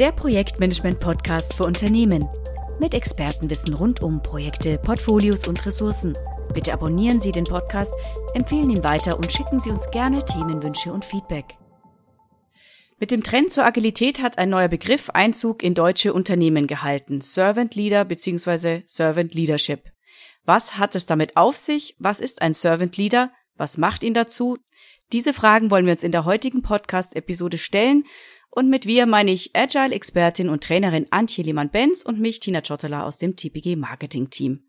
der Projektmanagement-Podcast für Unternehmen. Mit Expertenwissen rund um Projekte, Portfolios und Ressourcen. Bitte abonnieren Sie den Podcast, empfehlen ihn weiter und schicken Sie uns gerne Themenwünsche und Feedback. Mit dem Trend zur Agilität hat ein neuer Begriff Einzug in deutsche Unternehmen gehalten. Servant Leader bzw. Servant Leadership. Was hat es damit auf sich? Was ist ein Servant Leader? Was macht ihn dazu? Diese Fragen wollen wir uns in der heutigen Podcast-Episode stellen. Und mit wir meine ich Agile-Expertin und Trainerin Antje Lehmann-Benz und mich, Tina Schottela aus dem TPG Marketing-Team.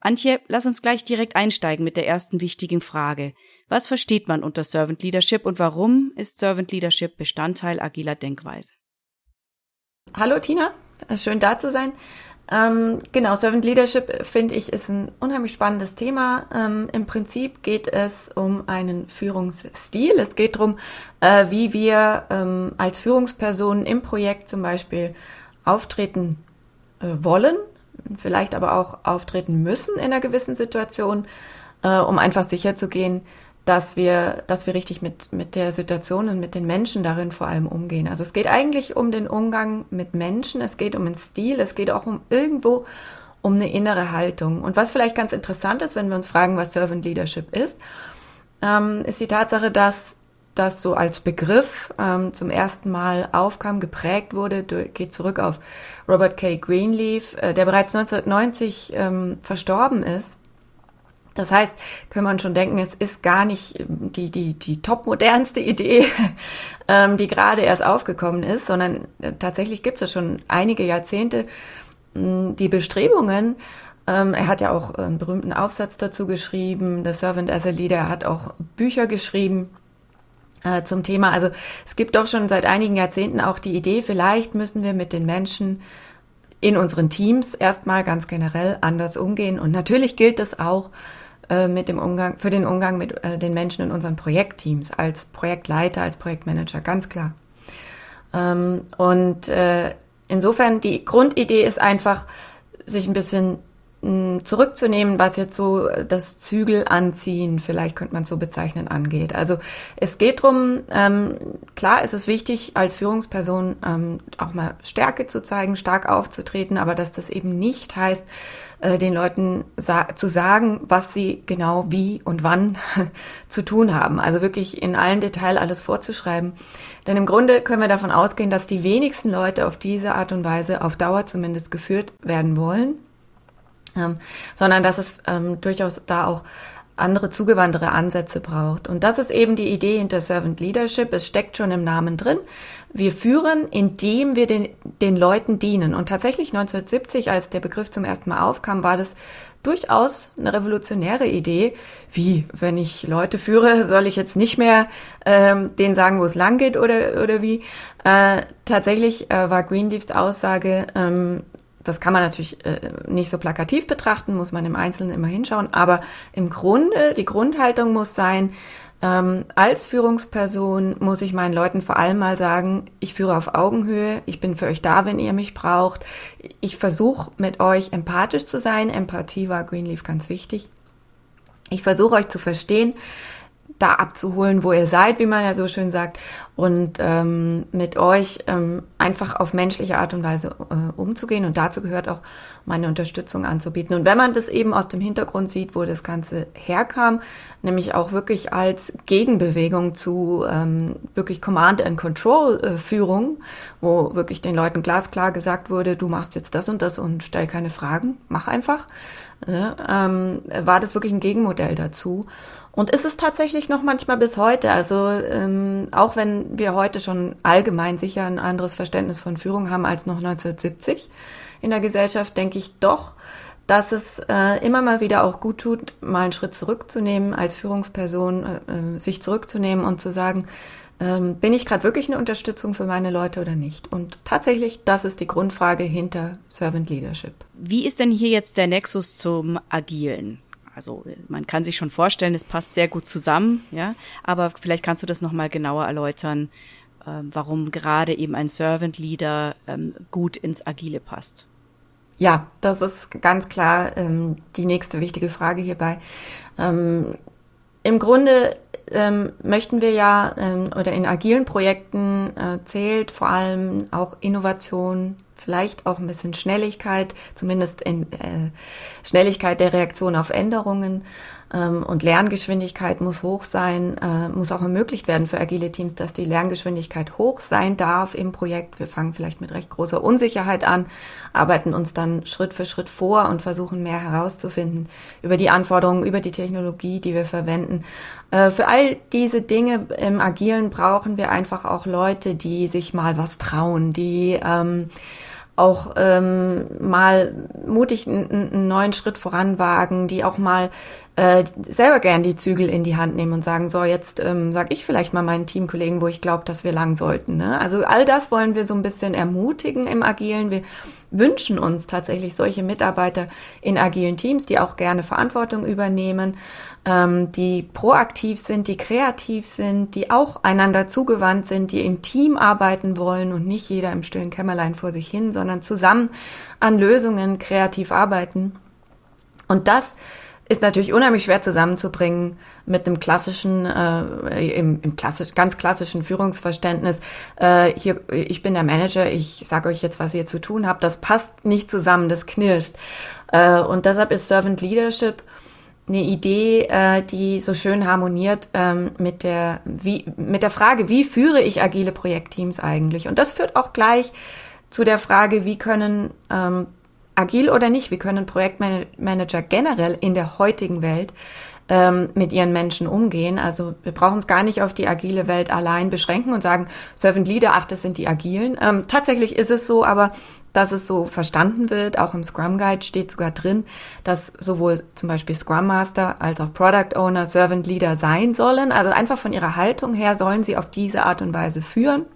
Antje, lass uns gleich direkt einsteigen mit der ersten wichtigen Frage. Was versteht man unter Servant Leadership und warum ist Servant Leadership Bestandteil agiler Denkweise? Hallo Tina, schön da zu sein. Ähm, genau, Servant Leadership finde ich ist ein unheimlich spannendes Thema. Ähm, Im Prinzip geht es um einen Führungsstil. Es geht darum, äh, wie wir ähm, als Führungspersonen im Projekt zum Beispiel auftreten äh, wollen vielleicht aber auch auftreten müssen in einer gewissen Situation, äh, um einfach sicherzugehen, dass wir, dass wir richtig mit, mit der Situation und mit den Menschen darin vor allem umgehen. Also es geht eigentlich um den Umgang mit Menschen, es geht um den Stil, es geht auch um irgendwo um eine innere Haltung. Und was vielleicht ganz interessant ist, wenn wir uns fragen, was Servant Leadership ist, ähm, ist die Tatsache, dass das so als Begriff ähm, zum ersten Mal aufkam, geprägt wurde, geht zurück auf Robert K. Greenleaf, äh, der bereits 1990 ähm, verstorben ist. Das heißt, kann man schon denken, es ist gar nicht ähm, die, die, die top modernste Idee, ähm, die gerade erst aufgekommen ist, sondern äh, tatsächlich gibt es schon einige Jahrzehnte mh, die Bestrebungen, ähm, er hat ja auch einen berühmten Aufsatz dazu geschrieben, The Servant as a Leader, er hat auch Bücher geschrieben, äh, zum Thema. Also es gibt doch schon seit einigen Jahrzehnten auch die Idee, vielleicht müssen wir mit den Menschen in unseren Teams erstmal ganz generell anders umgehen. Und natürlich gilt das auch äh, mit dem Umgang, für den Umgang mit äh, den Menschen in unseren Projektteams, als Projektleiter, als Projektmanager, ganz klar. Ähm, und äh, insofern die Grundidee ist einfach, sich ein bisschen zurückzunehmen, was jetzt so das Zügel anziehen, vielleicht könnte man es so bezeichnen, angeht. Also es geht drum, ähm, klar ist es wichtig, als Führungsperson ähm, auch mal Stärke zu zeigen, stark aufzutreten, aber dass das eben nicht heißt, äh, den Leuten sa zu sagen, was sie genau wie und wann zu tun haben. Also wirklich in allen Detail alles vorzuschreiben. Denn im Grunde können wir davon ausgehen, dass die wenigsten Leute auf diese Art und Weise auf Dauer zumindest geführt werden wollen ähm, sondern dass es ähm, durchaus da auch andere zugewandtere Ansätze braucht. Und das ist eben die Idee hinter Servant Leadership. Es steckt schon im Namen drin. Wir führen, indem wir den, den Leuten dienen. Und tatsächlich 1970, als der Begriff zum ersten Mal aufkam, war das durchaus eine revolutionäre Idee. Wie, wenn ich Leute führe, soll ich jetzt nicht mehr ähm, denen sagen, wo es lang geht oder, oder wie? Äh, tatsächlich äh, war Greenleafs Aussage, ähm, das kann man natürlich äh, nicht so plakativ betrachten, muss man im Einzelnen immer hinschauen, aber im Grunde, die Grundhaltung muss sein, ähm, als Führungsperson muss ich meinen Leuten vor allem mal sagen, ich führe auf Augenhöhe, ich bin für euch da, wenn ihr mich braucht. Ich versuche mit euch empathisch zu sein. Empathie war Greenleaf ganz wichtig. Ich versuche euch zu verstehen da abzuholen, wo ihr seid, wie man ja so schön sagt, und ähm, mit euch ähm, einfach auf menschliche Art und Weise äh, umzugehen. Und dazu gehört auch meine Unterstützung anzubieten. Und wenn man das eben aus dem Hintergrund sieht, wo das Ganze herkam, nämlich auch wirklich als Gegenbewegung zu ähm, wirklich Command and Control äh, Führung, wo wirklich den Leuten glasklar gesagt wurde, du machst jetzt das und das und stell keine Fragen, mach einfach, äh, ähm, war das wirklich ein Gegenmodell dazu. Und ist es tatsächlich noch manchmal bis heute. Also ähm, auch wenn wir heute schon allgemein sicher ein anderes Verständnis von Führung haben als noch 1970 in der Gesellschaft, denke ich doch, dass es äh, immer mal wieder auch gut tut, mal einen Schritt zurückzunehmen, als Führungsperson äh, äh sich zurückzunehmen und zu sagen, ähm, bin ich gerade wirklich eine Unterstützung für meine Leute oder nicht? Und tatsächlich, das ist die Grundfrage hinter Servant Leadership. Wie ist denn hier jetzt der Nexus zum Agilen? Also man kann sich schon vorstellen, es passt sehr gut zusammen, ja. Aber vielleicht kannst du das nochmal genauer erläutern, ähm, warum gerade eben ein Servant Leader ähm, gut ins Agile passt. Ja, das ist ganz klar ähm, die nächste wichtige Frage hierbei. Ähm, Im Grunde ähm, möchten wir ja, ähm, oder in agilen Projekten äh, zählt vor allem auch Innovation, vielleicht auch ein bisschen Schnelligkeit, zumindest in äh, Schnelligkeit der Reaktion auf Änderungen ähm, und Lerngeschwindigkeit muss hoch sein, äh, muss auch ermöglicht werden für agile Teams, dass die Lerngeschwindigkeit hoch sein darf im Projekt. Wir fangen vielleicht mit recht großer Unsicherheit an, arbeiten uns dann Schritt für Schritt vor und versuchen mehr herauszufinden über die Anforderungen, über die Technologie, die wir verwenden. Äh, für all diese Dinge im Agilen brauchen wir einfach auch Leute, die sich mal was trauen, die ähm, auch ähm, mal mutig einen, neuen Schritt voranwagen, die auch mal äh, selber gern die Zügel in die Hand nehmen und sagen, so jetzt ähm, sag ich vielleicht mal meinen Teamkollegen, wo ich glaube, dass wir lang sollten. Ne? Also all das wollen wir so ein bisschen ermutigen im Agilen. Wir wünschen uns tatsächlich solche Mitarbeiter in agilen Teams, die auch gerne Verantwortung übernehmen, ähm, die proaktiv sind, die kreativ sind, die auch einander zugewandt sind, die im Team arbeiten wollen und nicht jeder im stillen Kämmerlein vor sich hin, sondern zusammen an Lösungen kreativ arbeiten. Und das ist natürlich unheimlich schwer zusammenzubringen mit dem klassischen, äh, im, im klassisch, ganz klassischen Führungsverständnis. Äh, hier, ich bin der Manager, ich sage euch jetzt, was ihr zu tun habt. Das passt nicht zusammen, das knirscht. Äh, und deshalb ist Servant Leadership eine Idee, äh, die so schön harmoniert ähm, mit der wie mit der Frage, wie führe ich agile Projektteams eigentlich? Und das führt auch gleich zu der Frage, wie können ähm, agil oder nicht, wie können Projektmanager generell in der heutigen Welt ähm, mit ihren Menschen umgehen. Also wir brauchen es gar nicht auf die agile Welt allein beschränken und sagen, Servant Leader, ach, das sind die Agilen. Ähm, tatsächlich ist es so, aber dass es so verstanden wird, auch im Scrum Guide steht sogar drin, dass sowohl zum Beispiel Scrum Master als auch Product Owner Servant Leader sein sollen. Also einfach von ihrer Haltung her sollen sie auf diese Art und Weise führen.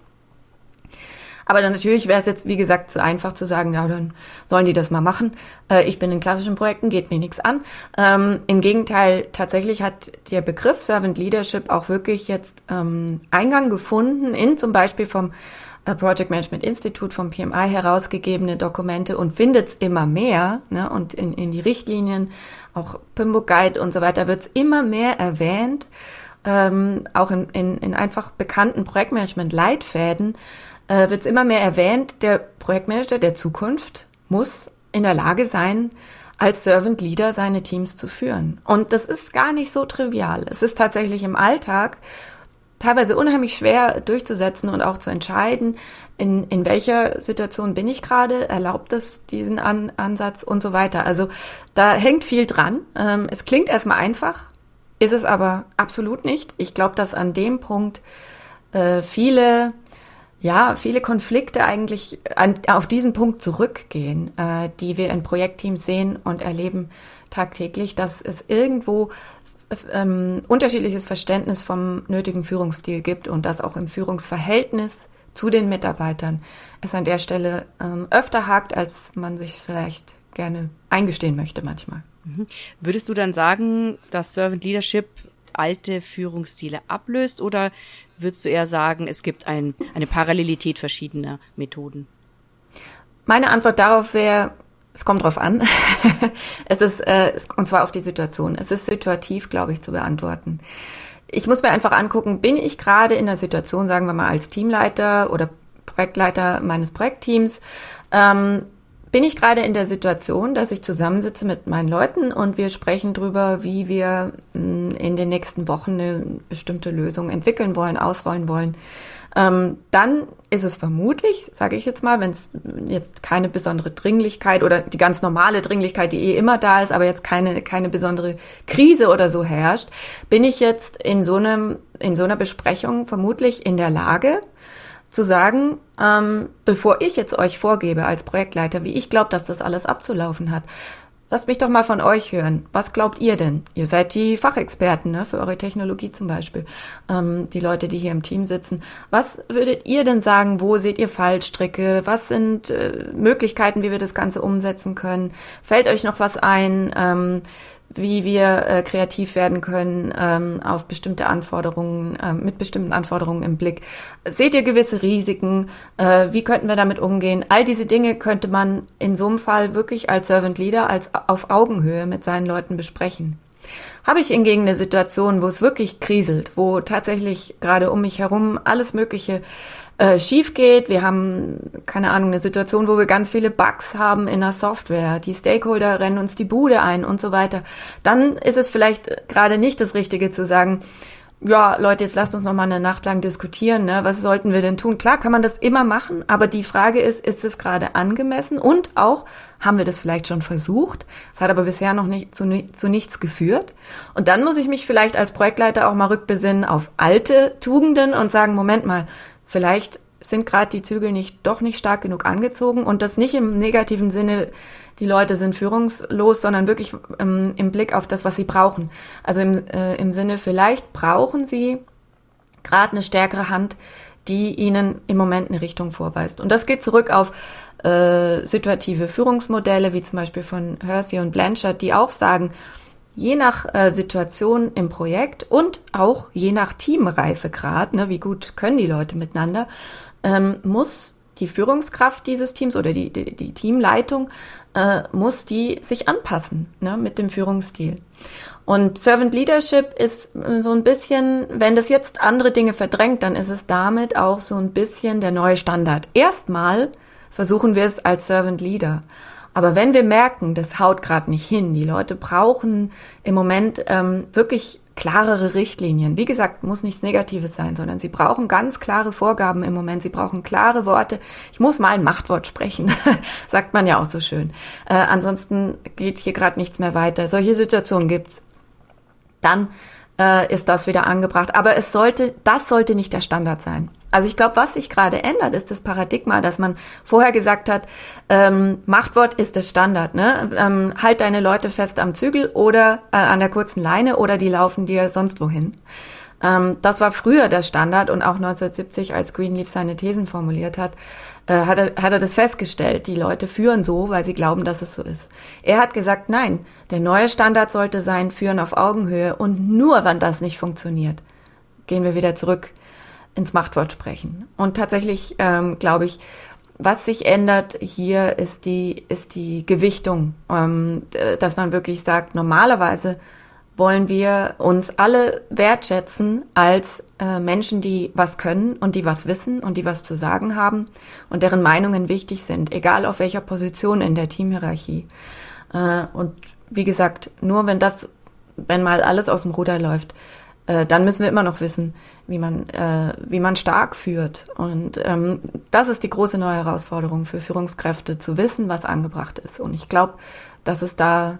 Aber dann natürlich wäre es jetzt, wie gesagt, zu einfach zu sagen, ja, dann sollen die das mal machen. Äh, ich bin in klassischen Projekten, geht mir nichts an. Ähm, Im Gegenteil, tatsächlich hat der Begriff Servant Leadership auch wirklich jetzt ähm, Eingang gefunden in zum Beispiel vom äh, Project Management Institute vom PMI herausgegebene Dokumente und findet es immer mehr. Ne, und in, in die Richtlinien, auch Pimbo Guide und so weiter, wird es immer mehr erwähnt. Ähm, auch in, in, in einfach bekannten Projektmanagement-Leitfäden äh, wird es immer mehr erwähnt, der Projektmanager der Zukunft muss in der Lage sein, als Servant Leader seine Teams zu führen. Und das ist gar nicht so trivial. Es ist tatsächlich im Alltag teilweise unheimlich schwer durchzusetzen und auch zu entscheiden, in, in welcher Situation bin ich gerade, erlaubt es diesen An Ansatz und so weiter. Also da hängt viel dran. Ähm, es klingt erstmal einfach, ist es aber absolut nicht. Ich glaube, dass an dem Punkt äh, viele ja, viele Konflikte eigentlich an, auf diesen Punkt zurückgehen, äh, die wir in Projektteams sehen und erleben tagtäglich, dass es irgendwo ähm, unterschiedliches Verständnis vom nötigen Führungsstil gibt und dass auch im Führungsverhältnis zu den Mitarbeitern es an der Stelle ähm, öfter hakt, als man sich vielleicht gerne eingestehen möchte manchmal. Mhm. Würdest du dann sagen, dass Servant Leadership alte Führungsstile ablöst oder würdest du eher sagen, es gibt ein, eine Parallelität verschiedener Methoden? Meine Antwort darauf wäre, es kommt drauf an. es ist, äh, und zwar auf die Situation. Es ist situativ, glaube ich, zu beantworten. Ich muss mir einfach angucken, bin ich gerade in der Situation, sagen wir mal als Teamleiter oder Projektleiter meines Projektteams, ähm, bin ich gerade in der Situation, dass ich zusammensitze mit meinen Leuten und wir sprechen darüber, wie wir mm, in den nächsten Wochen eine bestimmte Lösung entwickeln wollen, ausrollen wollen. Ähm, dann ist es vermutlich, sage ich jetzt mal, wenn es jetzt keine besondere Dringlichkeit oder die ganz normale Dringlichkeit, die eh immer da ist, aber jetzt keine, keine besondere Krise oder so herrscht, bin ich jetzt in so einem, in so einer Besprechung vermutlich in der Lage, zu sagen, ähm, bevor ich jetzt euch vorgebe als Projektleiter, wie ich glaube, dass das alles abzulaufen hat, lasst mich doch mal von euch hören. Was glaubt ihr denn? Ihr seid die Fachexperten ne, für eure Technologie zum Beispiel, ähm, die Leute, die hier im Team sitzen. Was würdet ihr denn sagen? Wo seht ihr Fallstricke? Was sind äh, Möglichkeiten, wie wir das Ganze umsetzen können? Fällt euch noch was ein? Ähm, wie wir äh, kreativ werden können ähm, auf bestimmte Anforderungen, äh, mit bestimmten Anforderungen im Blick. Seht ihr gewisse Risiken? Äh, wie könnten wir damit umgehen? All diese Dinge könnte man in so einem Fall wirklich als Servant Leader, als auf Augenhöhe mit seinen Leuten besprechen. Habe ich hingegen eine Situation, wo es wirklich kriselt, wo tatsächlich gerade um mich herum alles Mögliche äh, schief geht. Wir haben, keine Ahnung, eine Situation, wo wir ganz viele Bugs haben in der Software. Die Stakeholder rennen uns die Bude ein und so weiter. Dann ist es vielleicht gerade nicht das Richtige zu sagen, ja, Leute, jetzt lasst uns noch mal eine Nacht lang diskutieren, ne? Was sollten wir denn tun? Klar, kann man das immer machen, aber die Frage ist, ist es gerade angemessen und auch, haben wir das vielleicht schon versucht? Es hat aber bisher noch nicht zu, zu nichts geführt. Und dann muss ich mich vielleicht als Projektleiter auch mal rückbesinnen auf alte Tugenden und sagen, Moment mal, vielleicht sind gerade die Zügel nicht doch nicht stark genug angezogen und das nicht im negativen Sinne, die Leute sind führungslos, sondern wirklich ähm, im Blick auf das, was sie brauchen. Also im, äh, im Sinne, vielleicht brauchen sie gerade eine stärkere Hand, die ihnen im Moment eine Richtung vorweist. Und das geht zurück auf äh, situative Führungsmodelle, wie zum Beispiel von Hersey und Blanchard, die auch sagen, je nach äh, Situation im Projekt und auch je nach Teamreifegrad, ne, wie gut können die Leute miteinander, ähm, muss die Führungskraft dieses Teams oder die, die, die Teamleitung äh, muss die sich anpassen ne, mit dem Führungsstil. Und Servant Leadership ist so ein bisschen, wenn das jetzt andere Dinge verdrängt, dann ist es damit auch so ein bisschen der neue Standard. Erstmal versuchen wir es als Servant Leader. Aber wenn wir merken, das haut gerade nicht hin, die Leute brauchen im Moment ähm, wirklich klarere Richtlinien. Wie gesagt, muss nichts Negatives sein, sondern sie brauchen ganz klare Vorgaben im Moment. Sie brauchen klare Worte. Ich muss mal ein Machtwort sprechen, sagt man ja auch so schön. Äh, ansonsten geht hier gerade nichts mehr weiter. Solche Situationen gibt's. Dann äh, ist das wieder angebracht. Aber es sollte, das sollte nicht der Standard sein. Also ich glaube, was sich gerade ändert, ist das Paradigma, dass man vorher gesagt hat, ähm, Machtwort ist das Standard. Ne? Ähm, halt deine Leute fest am Zügel oder äh, an der kurzen Leine oder die laufen dir sonst wohin. Ähm, das war früher der Standard und auch 1970, als Greenleaf seine Thesen formuliert hat, äh, hat, er, hat er das festgestellt. Die Leute führen so, weil sie glauben, dass es so ist. Er hat gesagt, nein, der neue Standard sollte sein, führen auf Augenhöhe und nur, wenn das nicht funktioniert, gehen wir wieder zurück ins Machtwort sprechen. Und tatsächlich ähm, glaube ich, was sich ändert hier ist die, ist die Gewichtung, ähm, dass man wirklich sagt, normalerweise wollen wir uns alle wertschätzen als äh, Menschen, die was können und die was wissen und die was zu sagen haben und deren Meinungen wichtig sind, egal auf welcher Position in der Teamhierarchie. Äh, und wie gesagt, nur wenn das, wenn mal alles aus dem Ruder läuft, äh, dann müssen wir immer noch wissen, wie man, äh, wie man stark führt. Und ähm, das ist die große neue Herausforderung für Führungskräfte, zu wissen, was angebracht ist. Und ich glaube, dass es da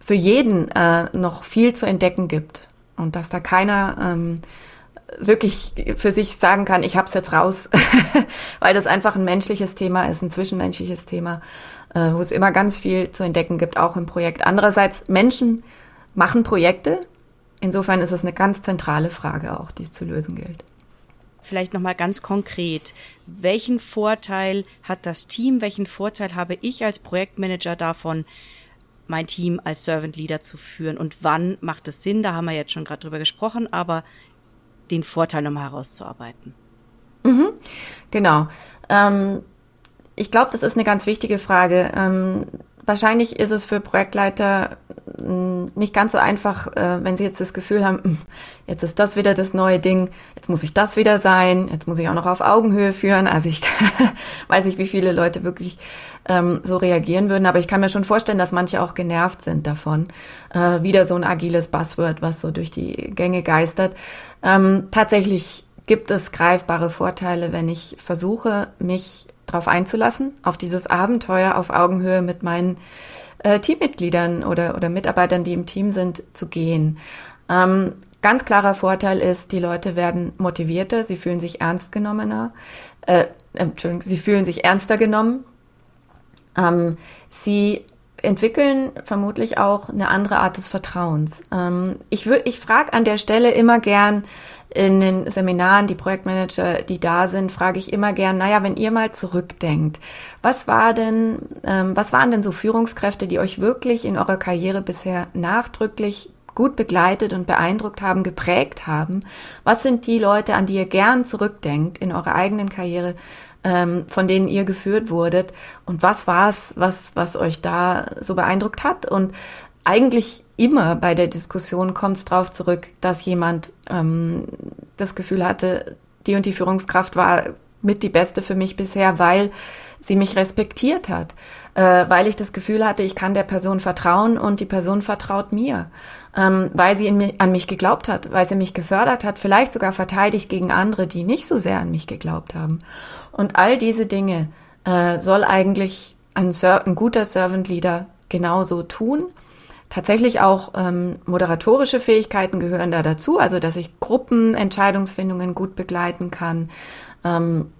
für jeden äh, noch viel zu entdecken gibt und dass da keiner ähm, wirklich für sich sagen kann, ich hab's jetzt raus, weil das einfach ein menschliches Thema ist, ein zwischenmenschliches Thema, äh, wo es immer ganz viel zu entdecken gibt, auch im Projekt. Andererseits, Menschen machen Projekte, Insofern ist es eine ganz zentrale Frage auch, die es zu lösen gilt. Vielleicht nochmal ganz konkret. Welchen Vorteil hat das Team? Welchen Vorteil habe ich als Projektmanager davon, mein Team als Servant Leader zu führen? Und wann macht es Sinn? Da haben wir jetzt schon gerade drüber gesprochen, aber den Vorteil nochmal herauszuarbeiten. Mhm, genau. Ähm, ich glaube, das ist eine ganz wichtige Frage. Ähm, wahrscheinlich ist es für Projektleiter nicht ganz so einfach, äh, wenn sie jetzt das Gefühl haben, hm, jetzt ist das wieder das neue Ding, jetzt muss ich das wieder sein, jetzt muss ich auch noch auf Augenhöhe führen. Also ich weiß nicht, wie viele Leute wirklich ähm, so reagieren würden, aber ich kann mir schon vorstellen, dass manche auch genervt sind davon. Äh, wieder so ein agiles Buzzword, was so durch die Gänge geistert. Ähm, tatsächlich gibt es greifbare Vorteile, wenn ich versuche, mich darauf einzulassen, auf dieses Abenteuer auf Augenhöhe mit meinen äh, Teammitgliedern oder, oder Mitarbeitern, die im Team sind, zu gehen. Ähm, ganz klarer Vorteil ist, die Leute werden motivierter, sie fühlen sich ernst genommener, äh, Entschuldigung, sie fühlen sich ernster genommen. Ähm, sie entwickeln vermutlich auch eine andere Art des Vertrauens. Ähm, ich ich frage an der Stelle immer gern in den Seminaren, die Projektmanager, die da sind, frage ich immer gern, naja, wenn ihr mal zurückdenkt, was war denn, ähm, was waren denn so Führungskräfte, die euch wirklich in eurer Karriere bisher nachdrücklich gut begleitet und beeindruckt haben, geprägt haben? Was sind die Leute, an die ihr gern zurückdenkt in eurer eigenen Karriere, ähm, von denen ihr geführt wurdet? Und was war es, was, was euch da so beeindruckt hat? Und eigentlich immer bei der Diskussion kommt es darauf zurück, dass jemand ähm, das Gefühl hatte, die und die Führungskraft war mit die beste für mich bisher, weil sie mich respektiert hat, äh, weil ich das Gefühl hatte, ich kann der Person vertrauen und die Person vertraut mir, ähm, weil sie mich, an mich geglaubt hat, weil sie mich gefördert hat, vielleicht sogar verteidigt gegen andere, die nicht so sehr an mich geglaubt haben. Und all diese Dinge äh, soll eigentlich ein, ein guter Servant Leader genauso tun. Tatsächlich auch ähm, moderatorische Fähigkeiten gehören da dazu, also dass ich Gruppenentscheidungsfindungen gut begleiten kann, ähm,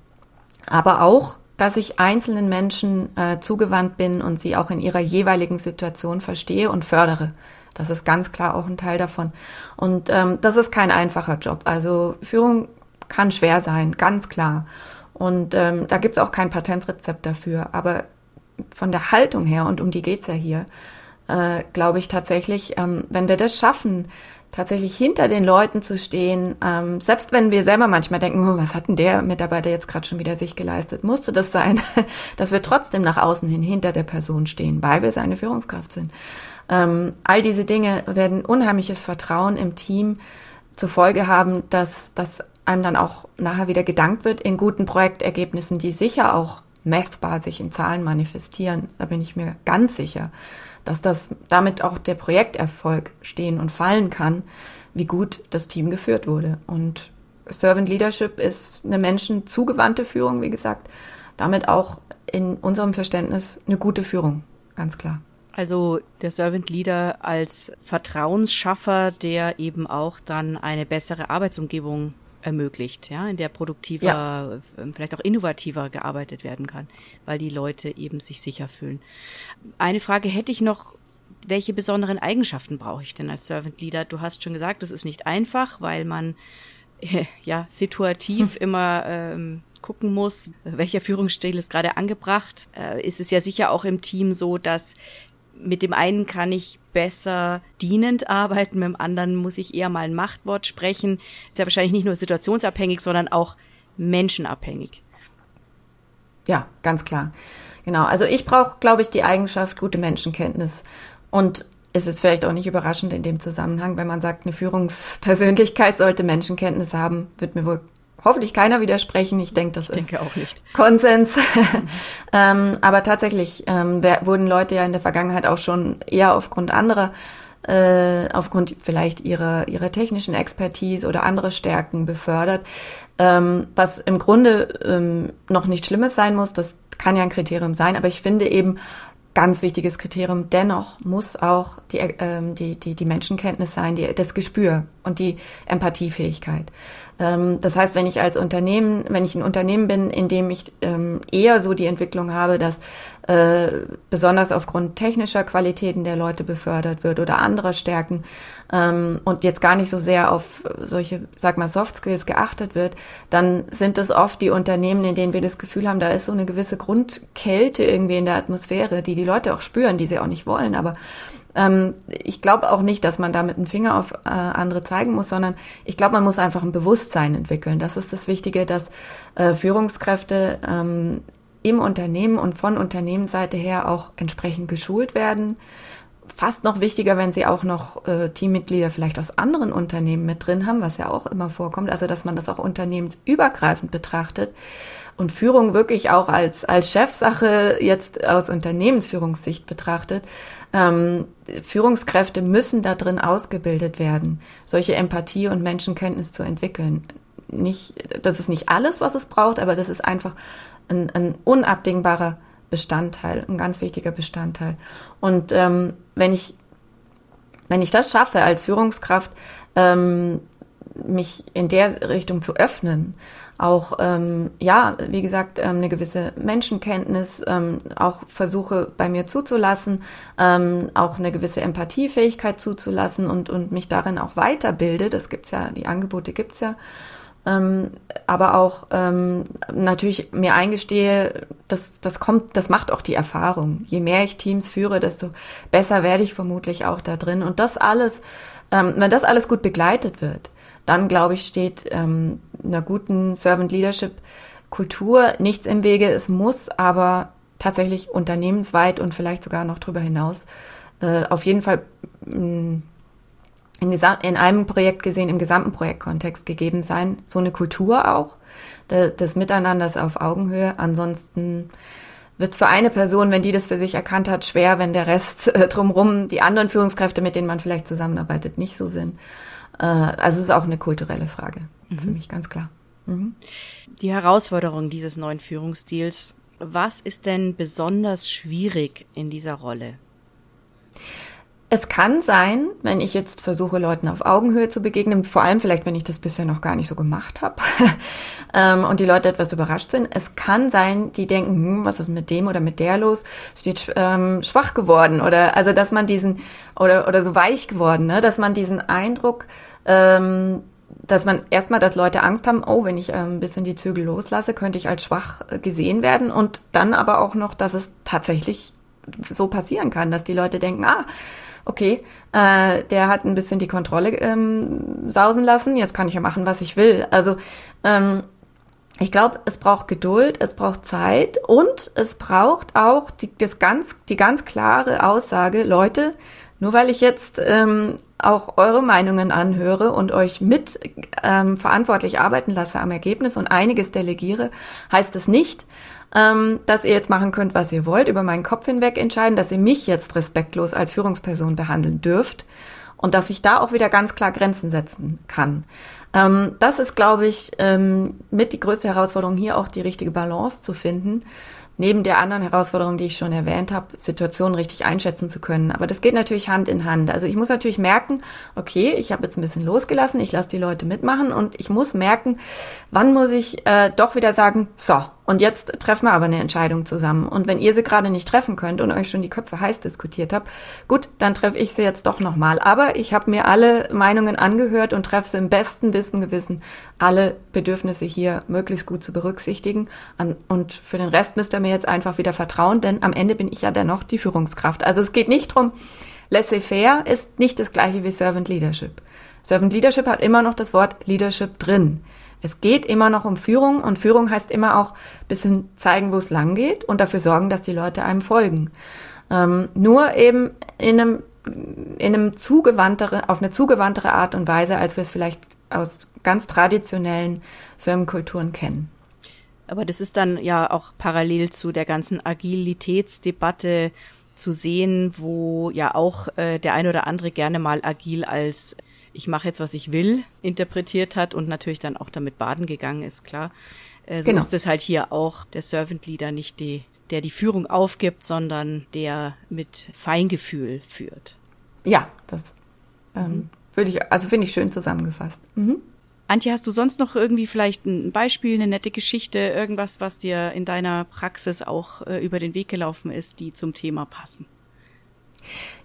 aber auch, dass ich einzelnen Menschen äh, zugewandt bin und sie auch in ihrer jeweiligen Situation verstehe und fördere. Das ist ganz klar auch ein Teil davon. Und ähm, das ist kein einfacher Job. Also Führung kann schwer sein, ganz klar. Und ähm, da gibt's auch kein Patentrezept dafür. Aber von der Haltung her, und um die geht's ja hier, äh, glaube ich tatsächlich, ähm, wenn wir das schaffen, tatsächlich hinter den Leuten zu stehen, ähm, selbst wenn wir selber manchmal denken, oh, was hat denn der Mitarbeiter jetzt gerade schon wieder sich geleistet, musste das sein, dass wir trotzdem nach außen hin hinter der Person stehen, weil wir seine Führungskraft sind. Ähm, all diese Dinge werden unheimliches Vertrauen im Team zur Folge haben, dass, dass einem dann auch nachher wieder gedankt wird in guten Projektergebnissen, die sicher auch messbar sich in Zahlen manifestieren. Da bin ich mir ganz sicher dass das damit auch der Projekterfolg stehen und fallen kann, wie gut das Team geführt wurde. Und Servant Leadership ist eine menschenzugewandte Führung, wie gesagt, damit auch in unserem Verständnis eine gute Führung, ganz klar. Also der Servant Leader als Vertrauensschaffer, der eben auch dann eine bessere Arbeitsumgebung ermöglicht, ja, in der produktiver, ja. Ähm, vielleicht auch innovativer gearbeitet werden kann, weil die Leute eben sich sicher fühlen. Eine Frage hätte ich noch, welche besonderen Eigenschaften brauche ich denn als Servant Leader? Du hast schon gesagt, das ist nicht einfach, weil man äh, ja situativ hm. immer ähm, gucken muss, welcher Führungsstil ist gerade angebracht. Äh, ist es ja sicher auch im Team so, dass mit dem einen kann ich besser dienend arbeiten, mit dem anderen muss ich eher mal ein Machtwort sprechen. Ist ja wahrscheinlich nicht nur situationsabhängig, sondern auch menschenabhängig. Ja, ganz klar. Genau. Also ich brauche, glaube ich, die Eigenschaft gute Menschenkenntnis. Und es ist vielleicht auch nicht überraschend in dem Zusammenhang, wenn man sagt, eine Führungspersönlichkeit sollte Menschenkenntnis haben, wird mir wohl hoffentlich keiner widersprechen. Ich denke, das ich denke auch nicht. Konsens. ähm, aber tatsächlich ähm, wurden Leute ja in der Vergangenheit auch schon eher aufgrund anderer, äh, aufgrund vielleicht ihrer, ihrer technischen Expertise oder andere Stärken befördert. Ähm, was im Grunde ähm, noch nicht Schlimmes sein muss, das kann ja ein Kriterium sein, aber ich finde eben, ganz wichtiges Kriterium. Dennoch muss auch die, ähm, die, die, die Menschenkenntnis sein, die, das Gespür und die Empathiefähigkeit. Ähm, das heißt, wenn ich als Unternehmen, wenn ich ein Unternehmen bin, in dem ich ähm, eher so die Entwicklung habe, dass äh, besonders aufgrund technischer Qualitäten der Leute befördert wird oder anderer Stärken ähm, und jetzt gar nicht so sehr auf solche, sag mal, Soft Skills geachtet wird, dann sind es oft die Unternehmen, in denen wir das Gefühl haben, da ist so eine gewisse Grundkälte irgendwie in der Atmosphäre, die die Leute auch spüren, die sie auch nicht wollen, aber ähm, ich glaube auch nicht, dass man da mit dem Finger auf äh, andere zeigen muss, sondern ich glaube, man muss einfach ein Bewusstsein entwickeln. Das ist das Wichtige, dass äh, Führungskräfte ähm, im Unternehmen und von Unternehmensseite her auch entsprechend geschult werden. Fast noch wichtiger, wenn sie auch noch äh, Teammitglieder vielleicht aus anderen Unternehmen mit drin haben, was ja auch immer vorkommt. Also, dass man das auch unternehmensübergreifend betrachtet und Führung wirklich auch als, als Chefsache jetzt aus Unternehmensführungssicht betrachtet. Ähm, Führungskräfte müssen da drin ausgebildet werden, solche Empathie und Menschenkenntnis zu entwickeln. Nicht, das ist nicht alles, was es braucht, aber das ist einfach ein, ein unabdingbarer Bestandteil, ein ganz wichtiger Bestandteil. Und ähm, wenn ich wenn ich das schaffe als Führungskraft, ähm, mich in der Richtung zu öffnen auch, ähm, ja, wie gesagt, ähm, eine gewisse Menschenkenntnis, ähm, auch versuche bei mir zuzulassen, ähm, auch eine gewisse Empathiefähigkeit zuzulassen und, und mich darin auch weiterbilde. Das gibt's ja, die Angebote gibt's ja. Ähm, aber auch ähm, natürlich mir eingestehe, das, das kommt, das macht auch die Erfahrung. Je mehr ich Teams führe, desto besser werde ich vermutlich auch da drin. Und das alles, ähm, wenn das alles gut begleitet wird, dann glaube ich, steht ähm, einer guten Servant Leadership Kultur nichts im Wege. Es muss aber tatsächlich unternehmensweit und vielleicht sogar noch darüber hinaus äh, auf jeden Fall in, in einem Projekt gesehen, im gesamten Projektkontext gegeben sein. So eine Kultur auch, des Miteinanders auf Augenhöhe. Ansonsten wird es für eine Person, wenn die das für sich erkannt hat, schwer, wenn der Rest äh, drumherum, die anderen Führungskräfte, mit denen man vielleicht zusammenarbeitet, nicht so sind. Äh, also es ist auch eine kulturelle Frage, mhm. für mich ganz klar. Mhm. Die Herausforderung dieses neuen Führungsstils, was ist denn besonders schwierig in dieser Rolle? Es kann sein, wenn ich jetzt versuche, Leuten auf Augenhöhe zu begegnen, vor allem vielleicht, wenn ich das bisher noch gar nicht so gemacht habe ähm, und die Leute etwas überrascht sind, es kann sein, die denken, hm, was ist mit dem oder mit der los? Ist jetzt ähm, schwach geworden oder also, dass man diesen oder oder so weich geworden, ne? dass man diesen Eindruck ähm, dass man erstmal, dass Leute Angst haben, oh, wenn ich äh, ein bisschen die Zügel loslasse, könnte ich als schwach äh, gesehen werden und dann aber auch noch, dass es tatsächlich so passieren kann, dass die Leute denken, ah, okay, äh, der hat ein bisschen die Kontrolle ähm, sausen lassen, jetzt kann ich ja machen, was ich will. Also ähm, ich glaube, es braucht Geduld, es braucht Zeit und es braucht auch die, das ganz, die ganz klare Aussage, Leute, nur weil ich jetzt ähm, auch eure Meinungen anhöre und euch mit ähm, verantwortlich arbeiten lasse am Ergebnis und einiges delegiere, heißt es nicht, ähm, dass ihr jetzt machen könnt, was ihr wollt, über meinen Kopf hinweg entscheiden, dass ihr mich jetzt respektlos als Führungsperson behandeln dürft und dass ich da auch wieder ganz klar Grenzen setzen kann. Ähm, das ist, glaube ich, ähm, mit die größte Herausforderung, hier auch die richtige Balance zu finden neben der anderen Herausforderung, die ich schon erwähnt habe, Situationen richtig einschätzen zu können. Aber das geht natürlich Hand in Hand. Also ich muss natürlich merken, okay, ich habe jetzt ein bisschen losgelassen, ich lasse die Leute mitmachen und ich muss merken, wann muss ich äh, doch wieder sagen, so, und jetzt treffen wir aber eine Entscheidung zusammen. Und wenn ihr sie gerade nicht treffen könnt und euch schon die Köpfe heiß diskutiert habt, gut, dann treffe ich sie jetzt doch nochmal. Aber ich habe mir alle Meinungen angehört und treffe sie im besten Wissen Gewissen, alle Bedürfnisse hier möglichst gut zu berücksichtigen. Und für den Rest müsst ihr mir jetzt einfach wieder vertrauen, denn am Ende bin ich ja dennoch die Führungskraft. Also es geht nicht drum, laissez-faire ist nicht das gleiche wie Servant Leadership. Servant Leadership hat immer noch das Wort Leadership drin. Es geht immer noch um Führung und Führung heißt immer auch bisschen zeigen, wo es lang geht und dafür sorgen, dass die Leute einem folgen. Ähm, nur eben in einem, in einem zugewandtere, auf eine zugewandtere Art und Weise, als wir es vielleicht aus ganz traditionellen Firmenkulturen kennen. Aber das ist dann ja auch parallel zu der ganzen Agilitätsdebatte zu sehen, wo ja auch äh, der ein oder andere gerne mal agil als ich mache jetzt, was ich will, interpretiert hat und natürlich dann auch damit baden gegangen ist, klar. Äh, so genau. ist es halt hier auch der Servant Leader nicht die, der die Führung aufgibt, sondern der mit Feingefühl führt. Ja, das ähm, würde ich, also finde ich schön zusammengefasst. Mhm. Antje, hast du sonst noch irgendwie vielleicht ein Beispiel, eine nette Geschichte, irgendwas, was dir in deiner Praxis auch äh, über den Weg gelaufen ist, die zum Thema passen?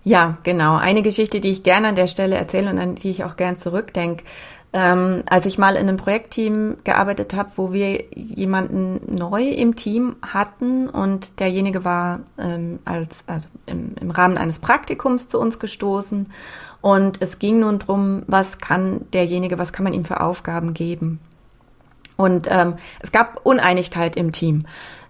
Ja, genau. Eine Geschichte, die ich gerne an der Stelle erzähle und an die ich auch gern zurückdenke. Ähm, als ich mal in einem Projektteam gearbeitet habe, wo wir jemanden neu im Team hatten und derjenige war ähm, als also im, im Rahmen eines Praktikums zu uns gestoßen und es ging nun drum, was kann derjenige, was kann man ihm für Aufgaben geben. Und ähm, es gab Uneinigkeit im Team.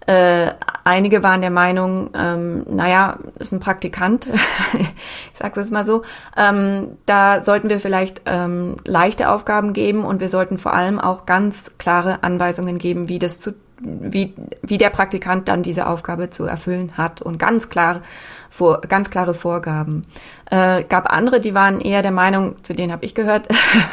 Äh, einige waren der Meinung, ähm, naja, ist ein Praktikant, ich sage es mal so, ähm, da sollten wir vielleicht ähm, leichte Aufgaben geben und wir sollten vor allem auch ganz klare Anweisungen geben, wie das zu wie, wie der Praktikant dann diese Aufgabe zu erfüllen hat und ganz klar vor, ganz klare Vorgaben. Äh, gab andere, die waren eher der Meinung, zu denen habe ich gehört,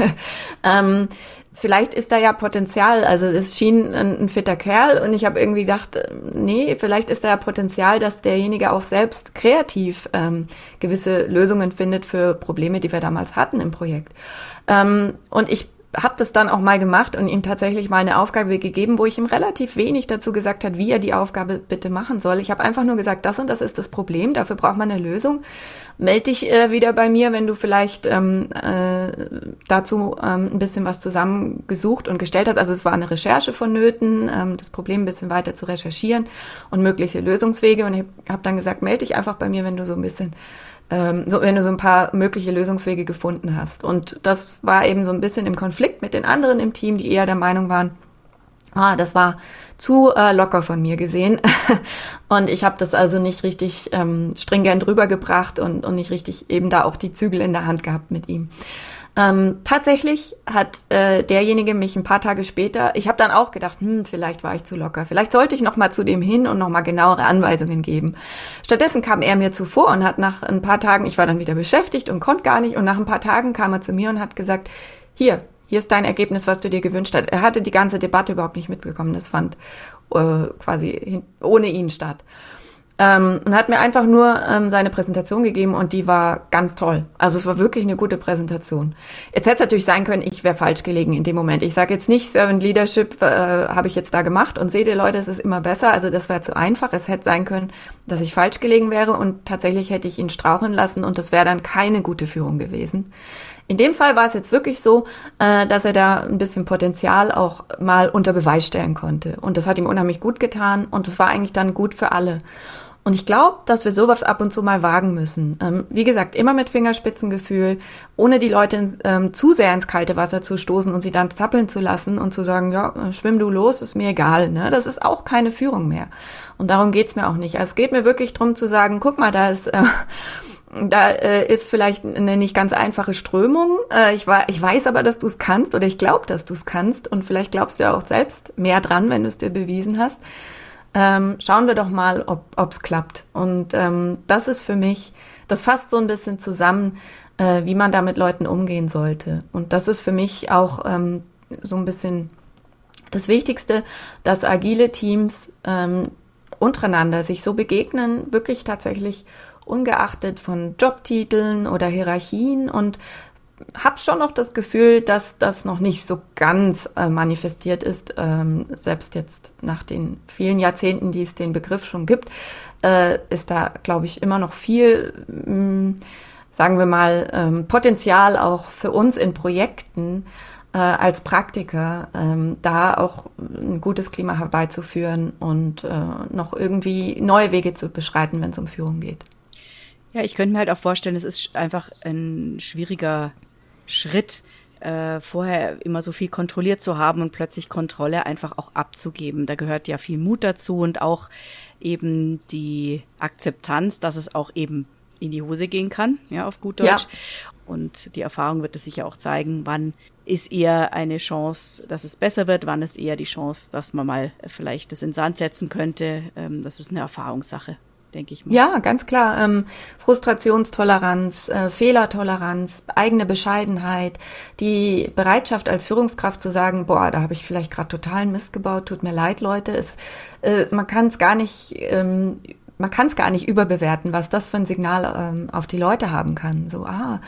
ähm, vielleicht ist da ja Potenzial. Also es schien ein, ein fitter Kerl und ich habe irgendwie gedacht, äh, nee, vielleicht ist da ja Potenzial, dass derjenige auch selbst kreativ ähm, gewisse Lösungen findet für Probleme, die wir damals hatten im Projekt. Ähm, und ich habe das dann auch mal gemacht und ihm tatsächlich mal eine Aufgabe gegeben, wo ich ihm relativ wenig dazu gesagt hat, wie er die Aufgabe bitte machen soll. Ich habe einfach nur gesagt, das und das ist das Problem, dafür braucht man eine Lösung. Meld dich äh, wieder bei mir, wenn du vielleicht ähm, äh, dazu ähm, ein bisschen was zusammengesucht und gestellt hast. Also es war eine Recherche vonnöten, ähm, das Problem ein bisschen weiter zu recherchieren und mögliche Lösungswege. Und ich habe dann gesagt, melde dich einfach bei mir, wenn du so ein bisschen ähm, so, wenn du so ein paar mögliche Lösungswege gefunden hast. Und das war eben so ein bisschen im Konflikt mit den anderen im Team, die eher der Meinung waren, Ah, das war zu äh, locker von mir gesehen. und ich habe das also nicht richtig ähm, stringent rübergebracht und, und nicht richtig eben da auch die Zügel in der Hand gehabt mit ihm. Ähm, tatsächlich hat äh, derjenige mich ein paar Tage später, ich habe dann auch gedacht, hm, vielleicht war ich zu locker, vielleicht sollte ich noch mal zu dem hin und noch mal genauere Anweisungen geben. Stattdessen kam er mir zuvor und hat nach ein paar Tagen, ich war dann wieder beschäftigt und konnte gar nicht und nach ein paar Tagen kam er zu mir und hat gesagt, hier, hier ist dein Ergebnis, was du dir gewünscht hast. Er hatte die ganze Debatte überhaupt nicht mitbekommen. Das fand äh, quasi ohne ihn statt. Ähm, und hat mir einfach nur ähm, seine Präsentation gegeben und die war ganz toll. Also es war wirklich eine gute Präsentation. Jetzt hätte es natürlich sein können, ich wäre falsch gelegen in dem Moment. Ich sage jetzt nicht, Servant Leadership äh, habe ich jetzt da gemacht und seht ihr Leute, es ist immer besser. Also das wäre zu einfach. Es hätte sein können, dass ich falsch gelegen wäre und tatsächlich hätte ich ihn straucheln lassen und das wäre dann keine gute Führung gewesen. In dem Fall war es jetzt wirklich so, äh, dass er da ein bisschen Potenzial auch mal unter Beweis stellen konnte. Und das hat ihm unheimlich gut getan und es war eigentlich dann gut für alle. Und ich glaube, dass wir sowas ab und zu mal wagen müssen. Ähm, wie gesagt, immer mit Fingerspitzengefühl, ohne die Leute ähm, zu sehr ins kalte Wasser zu stoßen und sie dann zappeln zu lassen und zu sagen, ja, schwimm du los, ist mir egal. Ne? Das ist auch keine Führung mehr. Und darum geht's mir auch nicht. Also es geht mir wirklich drum zu sagen, guck mal, da ist... Äh, da äh, ist vielleicht eine nicht ganz einfache Strömung. Äh, ich, war, ich weiß aber, dass du es kannst oder ich glaube, dass du es kannst und vielleicht glaubst du ja auch selbst mehr dran, wenn du es dir bewiesen hast. Ähm, schauen wir doch mal, ob es klappt. Und ähm, das ist für mich, das fasst so ein bisschen zusammen, äh, wie man da mit Leuten umgehen sollte. Und das ist für mich auch ähm, so ein bisschen das Wichtigste, dass agile Teams ähm, untereinander sich so begegnen, wirklich tatsächlich ungeachtet von Jobtiteln oder Hierarchien und habe schon noch das Gefühl, dass das noch nicht so ganz äh, manifestiert ist, ähm, selbst jetzt nach den vielen Jahrzehnten, die es den Begriff schon gibt, äh, ist da, glaube ich, immer noch viel, mh, mm, sagen wir mal, ähm, Potenzial auch für uns in Projekten äh, als Praktiker, ähm, da auch ein gutes Klima herbeizuführen und äh, noch irgendwie neue Wege zu beschreiten, wenn es um Führung geht. Ja, ich könnte mir halt auch vorstellen, es ist einfach ein schwieriger Schritt, äh, vorher immer so viel kontrolliert zu haben und plötzlich Kontrolle einfach auch abzugeben. Da gehört ja viel Mut dazu und auch eben die Akzeptanz, dass es auch eben in die Hose gehen kann, ja, auf gut Deutsch. Ja. Und die Erfahrung wird es sicher auch zeigen, wann ist eher eine Chance, dass es besser wird, wann ist eher die Chance, dass man mal vielleicht das in Sand setzen könnte. Ähm, das ist eine Erfahrungssache denke ich mal. Ja, ganz klar. Ähm, Frustrationstoleranz, äh, Fehlertoleranz, eigene Bescheidenheit, die Bereitschaft als Führungskraft zu sagen, boah, da habe ich vielleicht gerade totalen Mist gebaut, tut mir leid, Leute. Es, äh, man kann es gar nicht, ähm, man kann es gar nicht überbewerten, was das für ein Signal ähm, auf die Leute haben kann. So, ah,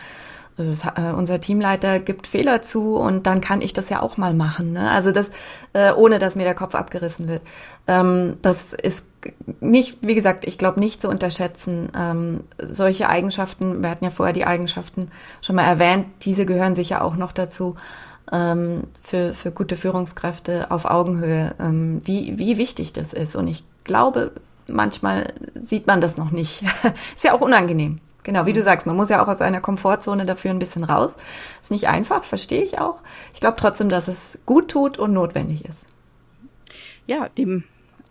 das, äh, unser Teamleiter gibt Fehler zu und dann kann ich das ja auch mal machen. Ne? Also das, äh, ohne dass mir der Kopf abgerissen wird. Ähm, das ist nicht, wie gesagt, ich glaube nicht zu unterschätzen. Ähm, solche Eigenschaften, wir hatten ja vorher die Eigenschaften schon mal erwähnt, diese gehören sicher auch noch dazu. Ähm, für, für gute Führungskräfte auf Augenhöhe, ähm, wie, wie wichtig das ist. Und ich glaube, manchmal sieht man das noch nicht. ist ja auch unangenehm. Genau, wie du sagst, man muss ja auch aus seiner Komfortzone dafür ein bisschen raus. Ist nicht einfach, verstehe ich auch. Ich glaube trotzdem, dass es gut tut und notwendig ist. Ja, dem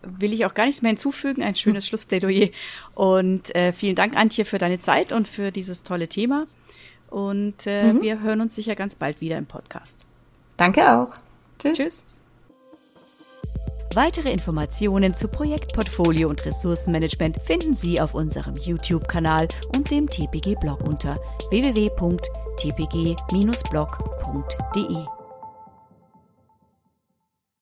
will ich auch gar nichts mehr hinzufügen. Ein schönes Schlussplädoyer. Und äh, vielen Dank, Antje, für deine Zeit und für dieses tolle Thema. Und äh, mhm. wir hören uns sicher ganz bald wieder im Podcast. Danke auch. Tschüss. Tschüss. Weitere Informationen zu Projektportfolio und Ressourcenmanagement finden Sie auf unserem YouTube-Kanal und dem TPG-Blog unter www.tpg-blog.de.